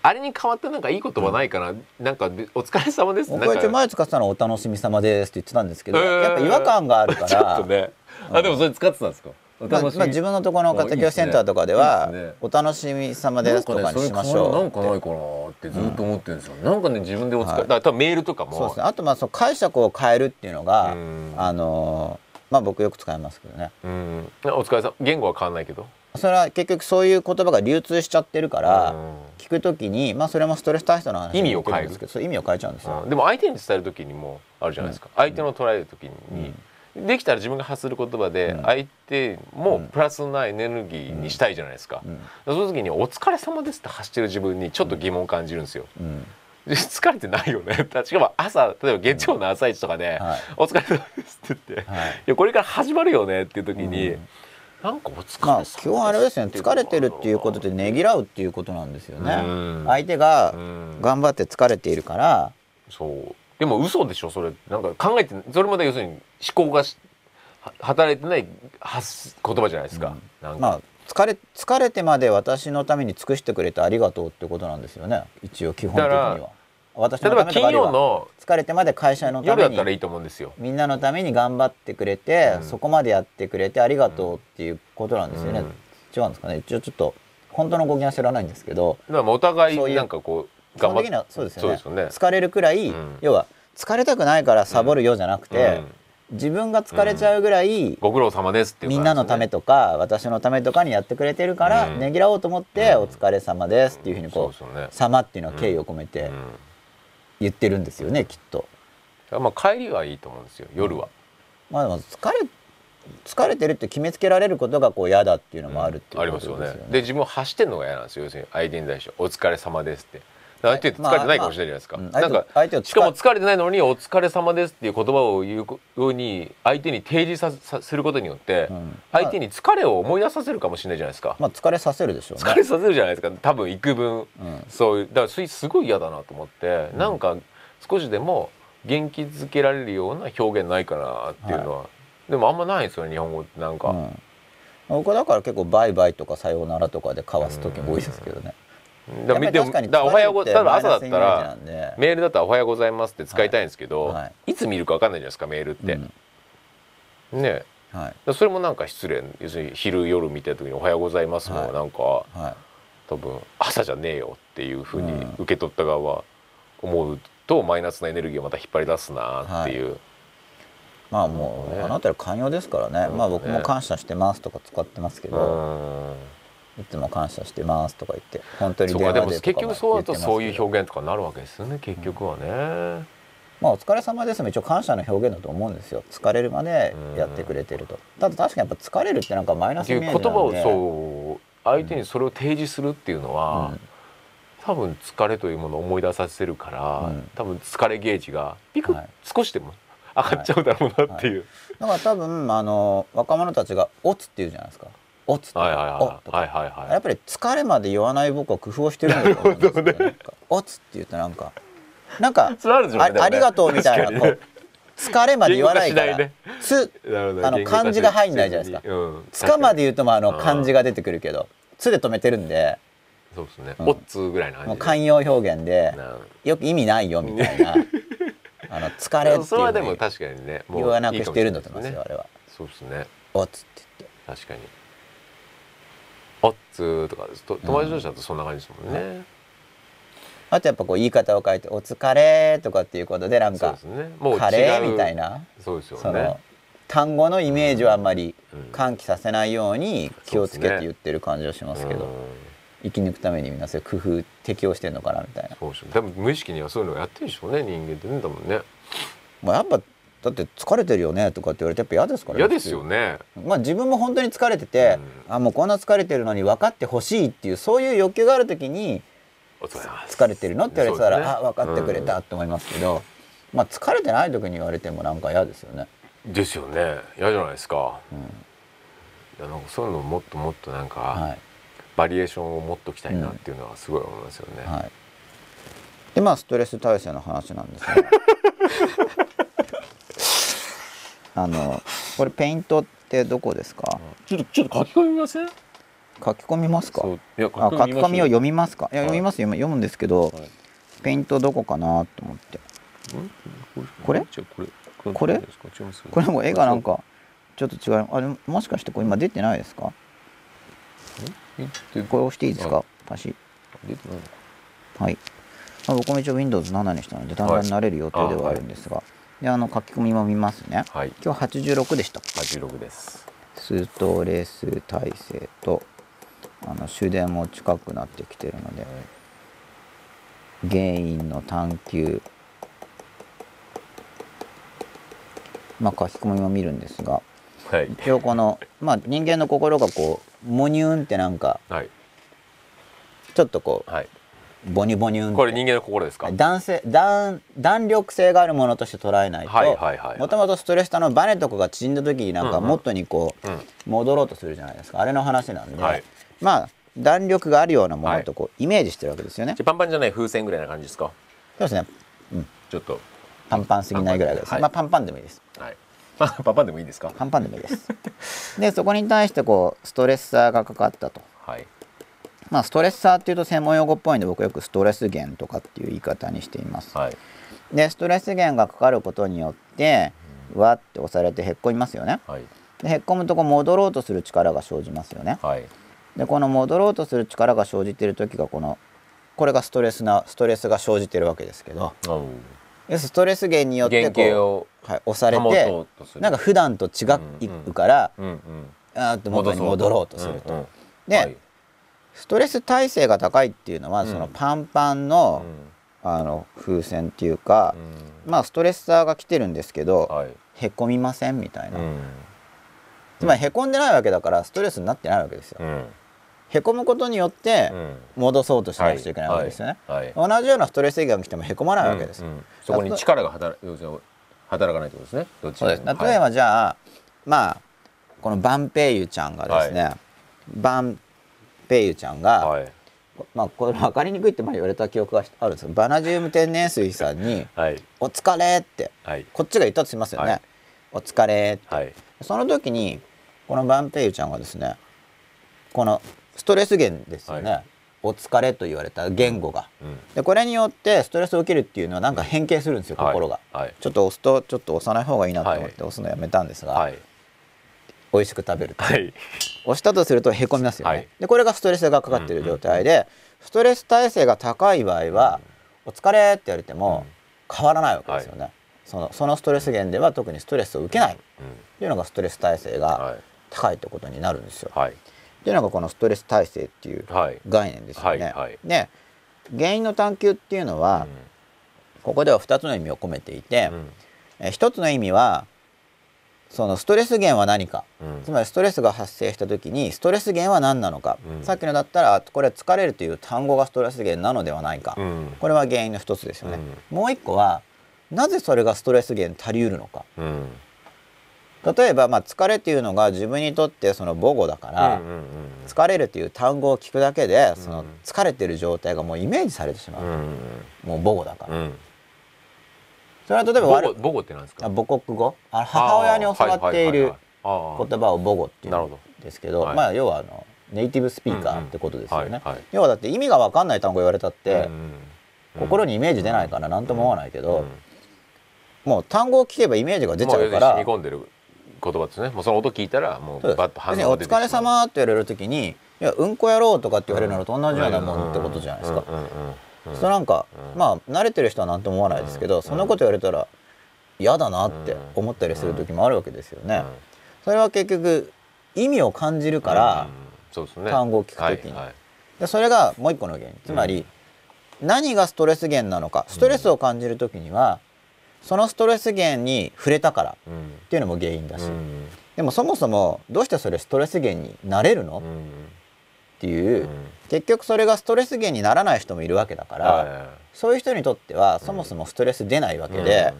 あれに変わったなんかいい言葉ないかな、なんか「お疲れ様です」僕は一応前使ってたのは「お楽しみ様です」って言ってたんですけど、えー。やっぱ違和感があるか [LAUGHS] ちょっらとね。あでもそれ使ってたんですか？おまあまあ、自分のところの家庭教師センターとかではいいですね「お楽しみ様です」とかにしましょう。なんかないかなってずっと思ってるんですよ、なんかね自分でお疲れ、はい。だから多分メールとかも。そうですね。あとまあそう解釈を変えるっていうのがうん。あのーまあ僕よく使いますけどね。うん。お疲れ様言語は変わんないけど。それは結局そういう言葉が流通しちゃってるからうん。聞くときにまあそれもストレス対策の話意味を変えるんですけど意味を変えちゃうんですよ。うん。でも相手に伝える時にもあるじゃないですか、相手の捉える時に、できたら自分が発する言葉でうん。相手もプラスなエネルギーにしたいじゃないですか,、うん。その時に「お疲れ様です」って発してる自分にちょっと疑問を感じるんですよ。うん疲れてないよね。[LAUGHS] しかも朝例えば月曜の朝一とかではい「お疲れ様です」って言って「いはい。やこれから始まるよね」っていう時に、うん。なんかお疲れまあ基本あれですよね疲れてるっていうことでねぎらうっていうことなんですよね。うん。相手がうん。頑張って疲れているから。そう。でも嘘でしょそれ。なんか考えてそれまで要するに思考が働いてない言葉じゃないですか、なんか、まあ疲れ疲れてまで私のために尽くしてくれてありがとうってことなんですよね。一応基本的にだは私のためとかあるいは疲れてまで会社のために夜だったらいいと思うんですよ。みんなのために。頑張ってくれて、うん。そこまでやってくれてありがとうっていうことなんですよね、うん。違うんですかね。一応ちょっと本当の語源は知らないんですけど。だからまあお互いなんかこう基本的にっはそうですよね。ね。疲れるくらい、うん。要は疲れたくないからサボるよじゃなくて、うん自分が疲れちゃうぐらい、ご苦労様ですっていうみんなのためととか私のためとかにやってくれてるから、うん。ねぎらおうと思って「うん。お疲れ様です」っていうふうにこうそうね「様」っていうのは敬意を込めてうん。言ってるんですよねきっと。まあ帰りはいいと思うんですよ夜は、まあでも疲れ疲れてるって決めつけられることがこう嫌だっていうのもあるっていうこありますよとですよね。ねで自分を走ってんのが嫌なんですよ。要するに相手に対して「お疲れ様です」って相手って疲れてないかもしれないじゃないですか、なんか相手をしかも疲れてないのに「お疲れ様です」っていう言葉を言うように相手に提示ささすることによって、うん。相手に疲れを思い出させるかもしれないじゃないですか、まあ疲れさせるでしょうね。疲れさせるじゃないですか。多分幾分。うん。そういうだからそれすごい嫌だなと思って、なんか少しでも元気づけられるような表現ないかなっていうのは、でもあんまないんですよね日本語ってなんか、うん。僕はだから結構バイバイとかさようならとかで交わす時も多いですけどね。だからでもだおはようご例えば朝だったらメールだったら「おはようございます」って使いたいんですけど、はい。はいいつ見るか分かんないじゃないですかメールって、うん。ね。はい。らそれもなんか失礼。要するに昼夜見てる時に「おはようございます」もはい。なんか、はい。多分朝じゃねえよっていうふうにうん。受け取った側は思うとマイナスなエネルギーをまた引っ張り出すなっていう、まあもう、ね。あなたら寛容ですからね、うんまあ僕も感謝してますとか使ってますけうど、んいつも感謝してますとか言って本当に電話でとか結局そうだとそういう現表現とかになるわけですよね結局はね。まあお疲れ様ですも一応感謝の表現だと思うんですよ。疲れるまでやってくれてると。ただ確かにやっぱ疲れるってなんかマイナスっていうイメージなんで。言葉をそう相手にそれを提示するっていうのは、うん。多分疲れというものを思い出させるから、うん。多分疲れゲージがピクッ、はい。少しでも上がっちゃうだろうなっていう、だから多分あの若者たちが「オツ」って言うじゃないですか「オツ」とかはいはいはいおとか。はいはいはい。やっぱり疲れまで言わない僕は工夫をしてるんだと思うんですよね。なんかオツって。言うとなんか。なんか [LAUGHS] ね。ありがとうみたいなこう疲れまで言わないから。言語化つあの漢字が入んないじゃないですか。うん、つかまで言うとまああのうん。漢字が出てくるけどつで止めてるんで。そうですね、うん。おっつーぐらいのもう慣用表現でなよく意味ないよみたいな。[LAUGHS] あの疲れってそれはでいうふうにも確かにねもう言わなくしてるんだと思いますよあれは。そうですね。オツって言って。確かにおっつーとかですと友達同士だとそんな感じですもんね、あとやっぱこう言い方を変えて「お疲れ」とかっていうことでなんかね。もうカレーみたいなそうですよそのね単語のイメージをあんまりうん喚起させないように気をつけて言ってる感じはしますけどうん。生き抜くために皆さん工夫適応してんのかなみたいな、そうですよ多分無意識にはそういうのをやってるでしょうね人間ってね多分ね。まあ、やっぱだって疲れてるよねとかって言われてやっぱ嫌ですから嫌ですよね。まあ自分も本当に疲れてて、あもうこんな疲れてるのに分かってほしいっていうそういう欲求がある時にお疲れてるのって言われてたら、ね。あ分かってくれたと思いますけど、まあ疲れてない時に言われてもなんか嫌ですよね。ですよね。嫌じゃないですか。うん。いやなんかそういうのもっともっとなんか、はい。バリエーションを持っときたいなっていうのはすごい思いますよね、はい。でまあストレス耐性の話なんですが [LAUGHS] あのこれペイントってどこですか？ちょっとちょっと書き込みません？書き込みますか？書き込みを読みますか？いやはい。読みますよ。読むんですけど、はい。ペイントどこかなと思って。これ？これ？これも絵がなんかちょっと違う。あれもしかしてこれ今出てないですか？これ押していいですか？足し。出てないのはい、まあ、僕も一応 Windows7 にしたのでだんだん慣れる予定ではあるんですが、であの書き込みも見ますね。はい。今日86でした。86です。ストレス耐性とあの終電も近くなってきてるので原因の探求。まあ書き込みも見るんですがはい。一応この、まあ、人間の心がこうモニューンってなんかはい。ちょっとこうはいボニボニュンこれ人間の心ですか？弾性弾弾力性があるものとして捉えないともともとストレスタのバネとかが縮んだ時になんかうんうん元にこううん。戻ろうとするじゃないですか。あれの話なんで、はい。まあ弾力があるようなものとこうイメージしてるわけですよね。パンパンじゃない風船ぐらいな感じですか？そうですね。ちょっと。パンパンすぎないぐらいです、はい。まあパンパンでもいいです。はい。パンパンパンでもいいですか？パンパンでもいいです。でそこに対してこうストレッサーがかかったと。はいまあストレッサーっていうと専門用語っぽいんで僕よくストレス源とかっていう言い方にしています。はい。でストレス源がかかることによってわって押されてへっこみますよね。はい。でへっこむとこう戻ろうとする力が生じますよね。はい。でこの戻ろうとする力が生じている時がこのこれがストレスなストレスが生じてるわけですけど。ストレス源によってこをう、はい、押され保てなんか普段と違うから、うんうんあーって元に戻ろうとすると。うんうん。ではいストレス耐性が高いっていうのは、うん。そのパンパンの,、あの風船っていうかう、ん。まあストレッサーが来てるんですけど、はい。へこみませんみたいな、うん。つまりへこんでないわけだからストレスになってないわけですよ。うん。へこむことによってうん。戻そうとしなくちゃいけないわけですよね。はい。はい。同じようなストレス源が来てもへこまないわけです。うんうんそこに力が働働かないってことですね。どっち例えばじゃあ、まあこのバンペイユちゃんがですね、バンペイユちゃんが、はい。まあこれ分かりにくいって前言われた記憶があるんですけどバナジウム天然水さんにはい「お疲れ」ってはい。こっちが言ったとしますよね。はい。お疲れって、はい。その時にこのバンペイユちゃんがですねこのストレス源ですよね、はお疲れと言われた言語が。うん。でこれによってストレスを受けるっていうのはなんか変形するんですよ、心が。はい。はいちょっと押すとちょっと押さない方がいいなと思って押すのやめたんですが、はい美味しく食べると、はい。押したとするとへこみますよね、はい。でこれがストレスがかかっている状態で、ストレス耐性が高い場合は「お疲れ」って言われても変わらないわけですよね、そのそのストレス源では特にストレスを受けない。っていうのがストレス耐性がはい。高いってことになるんですよ、はい。っていうのがこのストレス耐性っていうはい。概念ですよね、はいはい。で原因の探求っていうのは、ここでは2つの意味を込めていて、うん。え一つの意味はそのストレス源は何か、うん。つまりストレスが発生した時にストレス源は何なのか、うん。さっきのだったらこれ疲れるという単語がストレス源なのではないか、うん。これは原因の一つですよね、もう一個はなぜそれがストレス源足りうるのか。うん。例えば、まあ、疲れっていうのが自分にとってその母語だから、疲れるという単語を聞くだけでそのうん。疲れてる状態がもうイメージされてしまう、うん。もう母語だから、うんそれは例えば母悪語ってなんですか？あ母国語？あ母親に教わっている言言葉を母語っていうんですけどはい。まあ要はあのネイティブスピーカーってことですよね、要はだって意味が分かんない単語言われたって、心ににイメージ出ないから何とも思わないけど、もう単語を聞けばイメージが出ちゃうから染み込んでる言葉ですね。もうその音聞いたらもそうバッと反応が出て疲れ様って言われる時に「いやうんこやろう」とかって言われるのと同じようなもんってことじゃないですか。うん。それなんか、うん。まあ慣れてる人は何とも思わないですけど、うん。そんなこと言われたら嫌だなって思ったりする時もあるわけですよね。それは結局意味を感じるから、ね。単語を聞くときに。はいはい。でそれがもう一個の原因。つまり、何がストレス源なのかストレスを感じる時には、そのストレス源に触れたからっうん。ていうのも原因だし、うん。でもそもそもどうしてそれストレス源になれるの、っうん。ていう、うん結局それがストレス源にならない人もいるわけだから、はそういう人にとってはそもそもストレス出ないわけで、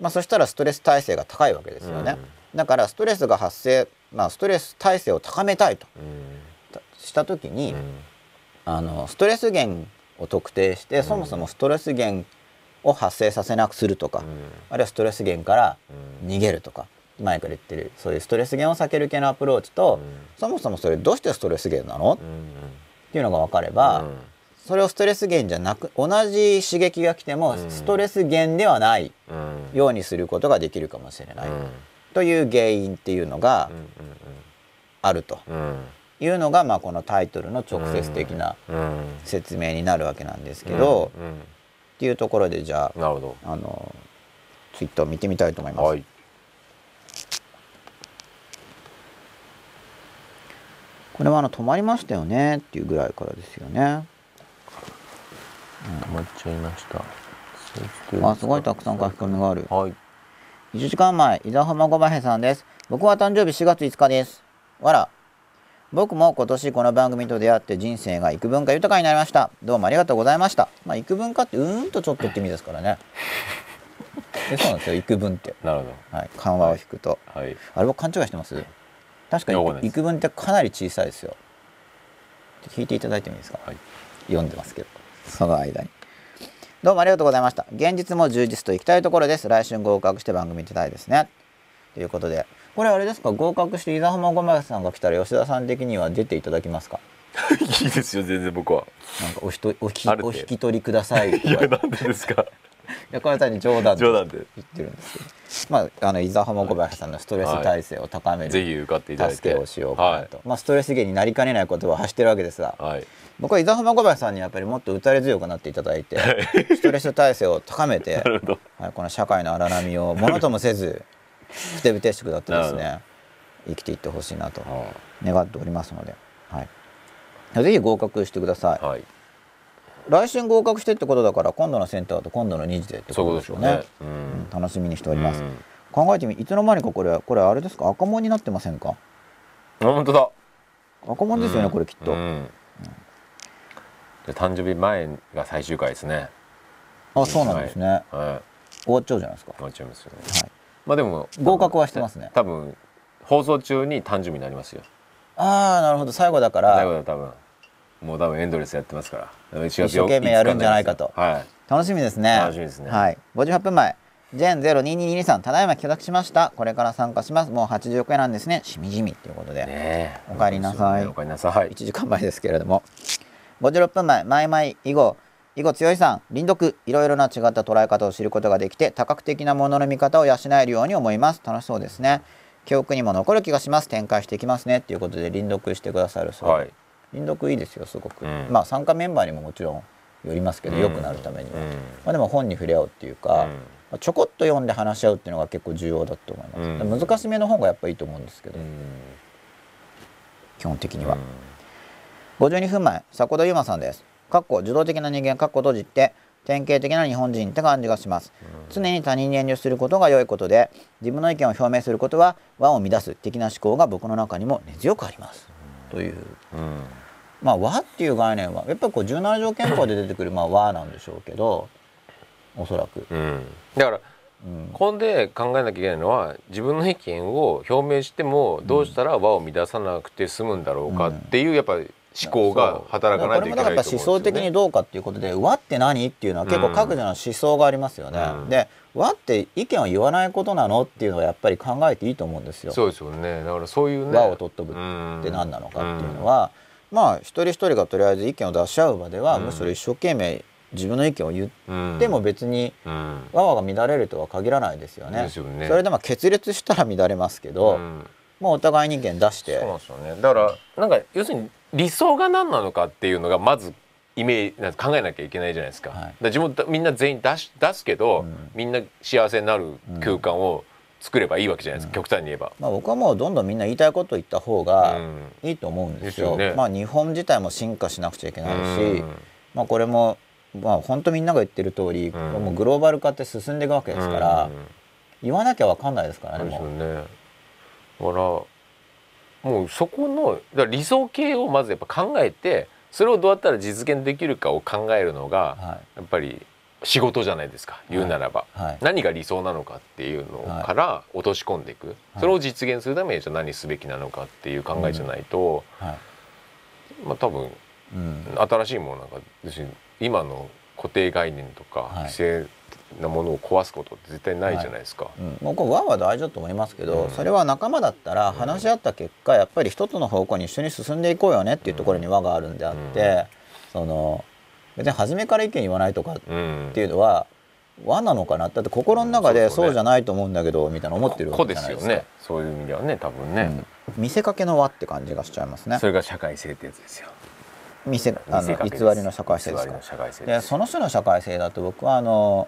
まあ、そしたらストレス耐性が高いわけですよね。だからストレスが発生、まあ、ストレス耐性を高めたいとした時に、あのストレス源を特定して、そもそもストレス源を発生させなくするとか、あるいはストレス源から逃げるとか前から言ってるそういうストレス源を避ける系のアプローチと、そもそもそれどうしてストレス源なの？っていうのが分かれば、それをストレス源じゃなく同じ刺激が来てもストレス源ではないようにすることができるかもしれない、という原因っていうのがあるというのが、まあ、このタイトルの直接的な説明になるわけなんですけど、っていうところでじゃああのツイッターを見てみたいと思います。はいこれはあの止まりましたよねっていうぐらいからですよね。止まっちゃいました。あすごいたくさん書き込みがある。はい。1時間前、伊沢浜ごばへさんです。僕は誕生日4月5日です。わら。僕も今年この番組と出会って人生が幾分か豊かになりました。どうもありがとうございました。まあ幾分かってうーんとちょっとって意味ですからね。[LAUGHS] でそうなんですよ。幾分って、なるほはい、緩和を引くと、どはい。あれ僕勘違いしてます？確かに幾分ってかなり小さいですよ。聞いていただいてもいいですか、はい。読んでますけどその間に。どうもありがとうございました。現実も充実といきたいところです。来週合格して番組出たいですね。ということでこれあれですか？合格して伊沢浜ごまさんが来たら吉田さん的には出ていただきますか？[LAUGHS] いいですよ全然僕は。なんかおひとおひお引き取りください [LAUGHS] いやなんでですか？これ単に冗談で言ってるんですけどまああの伊沢浜小林さんのストレス耐性を高める、ぜひ受かっていただいて。助けをしようかなと、まあストレス源になりかねない言葉を発してるわけですが僕は伊沢浜小林さんにやっぱりもっと打たれ強くなっていただいてストレス耐性を高めて [LAUGHS] はい、この社会の荒波をものともせずふてぶてしくだってですね生きていってほしいなとは願っておりますので、はい、ぜひ合格してください、はい来週合格してってことだから今度のセンターと今度の2時でってそうことでしょうね。ねううん。ん楽しみにしております、うん。考えてみいつの間にかこれこれあれですか？赤門になってませんか？あ本当だ。赤門ですよね、うん。これきっと、誕生日前が最終回ですね。あそうなんですね。は終わっちゃうじゃないですか。い終わっちゃいますよね。はい。まあでも合格はしてますね。多分放送中に誕生日になりますよ。ああなるほど。最後だから。最後だ多分もう多分エンドレスやってますから。1月一生懸命やるんじゃないかと。はい。楽しみですね。楽しみですね。はい。58分前ジェン0222さんただいま許諾しました。これから参加します。もう80億円なんですね。しみじみということで、ねえ。お帰りなさい。お帰りなさい。1時間前ですけれども。56分前マイマイ囲碁強いさん輪読。いろいろな違った捉え方を知ることができて多角的なものの見方を養えるように思います。楽しそうですね。記憶にも残る気がします。展開していきますね。っていうことで輪読してくださるそうで、はい輪読いいですよすごく、うん。まあ参加メンバーにももちろんよりますけど良くなるためには、うん。まあ、でも本に触れ合うっていうか、うん。まあちょこっと読んで話し合うっていうのが結構重要だと思います、うん。難しめの方がやっぱいいと思うんですけど、うん。基本的には、52分前迫田悠馬さんです。かっこ受動的な人間かっこ閉じて典型的な日本人って感じがします、常に他人に遠慮することが良いことで自分の意見を表明することは和を乱す的な思考が僕の中にも根強くあります、という。うんまあ和っていう概念はやっぱりこう17条憲法で出てくるまあ和なんでしょうけどおそらく、うん。だからうん。ここで考えなきゃいけないのは自分の意見を表明してもどうしたら輪を乱さなくて済むんだろうかっていうやっぱり思考が働かないといけないこれもだから思想的にどうかっていうことで和って何っていうのは結構各自の思想がありますよね、うん。で和って意見を言わないことなのっていうのはやっぱり考えていいと思うんですよ。そうですよね。だからそういうね。和を取っとくって何なのかっていうのは、まあ一人一人がとりあえず意見を出し合う場では、うん。むしろ一生懸命自分の意見を言うんっても別にうん。和が乱れるとは限らないですよね。よね。それでまあ決裂したら乱れますけど、うん。もうお互いに意見出してそうなんですよね。だからなんか要するに理想が何なのかっていうのがまずイメージ考えなきゃいけないじゃないですか,、はい。だ自分みんな全員出し出すけど、うん。みんな幸せになる空間を作ればいいわけじゃないですか、極端に言えば。まあ、僕はもうどんどんみんな言いたいことを言った方がうん。いいと思うんですよ。ですよね。まあ日本自体も進化しなくちゃいけないし、うん。まあこれもまあ本当みんなが言ってる通り、ん。もうグローバル化って進んでいくわけですから、うん。言わなきゃわかんないですからねもう。だからもうそこの理想形をまずやっぱ考えてそれをどうやったら実現できるかを考えるのがはやっぱり仕事じゃないですか言うならば、いはい。何が理想なのかっていうのから落とし込んでいく、それを実現するためにじゃあ何すべきなのかっていう考えじゃないと、はい。まあ多分うん。新しいものなんか今の固定概念とかはい。規制なものを壊すことって絶対ないじゃないですか。うん、僕は和は大事だと思いますけど、うん。それは仲間だったら話し合った結果やっぱり一つの方向に一緒に進んでいこうよねっていうところに和があるんであって、その別に初めから意見言わないとかっうん。ていうのは和なのかな？だって心の中でうんそうじゃないと思うんだけどみたいな思ってるわこけじゃないですか。ね。そういう意味ではね多分ね、うん。見せかけの和って感じがしちゃいますね。そ。れが社会性ってやつですよ。見せあの偽りの社会性ですか？でその種の社会性だと僕はあの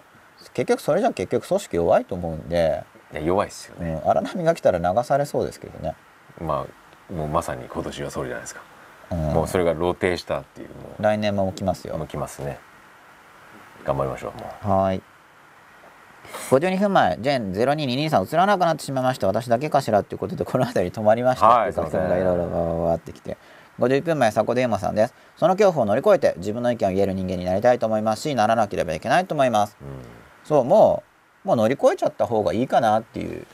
結局それじゃ結局組織弱いと思うんで、弱いですよね、うん、荒波が来たら流されそうですけどね。まあもうまさに今年はそれじゃないですか、うんもうそれが露呈したっていうも来年も起きますよう向。きますね頑張りましょうもうはい。52分前、ジェン02223映らなくなってしまいました。私だけかしらっていうことで、この辺り止まりましたはいって書き込みがいろいろわわわってきて。51分前、迫田山さんです。その恐怖を乗り越えて自分の意見を言える人間になりたいと思いますし、ならなければいけないと思います。そう、もう、もう乗り越えちゃった方がいいかなっていう、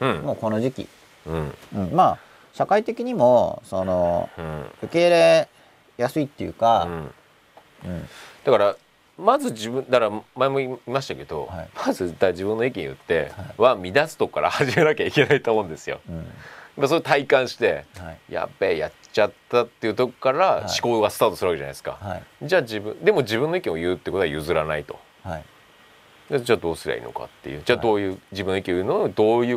うんもうこの時期。うんうん、まあ、社会的にも、その、うん。受け入れやすいっていううか、ん。うん、だからまず自分だから前も言いましたけど、はい。まずだ自分の意見言っては乱すとこから始めなきゃいけないと思うんですよ。うん、まあそれ体感してはい、やっべえやっちゃったっていうとこからい。思考がスタートするわけじゃないですか。はい、じゃあ自分でも自分の意見を言うってことは譲らないと。はい。でじゃあどうすりゃいいのかっていう。じゃあどういう、自分の意見を言うのをどういう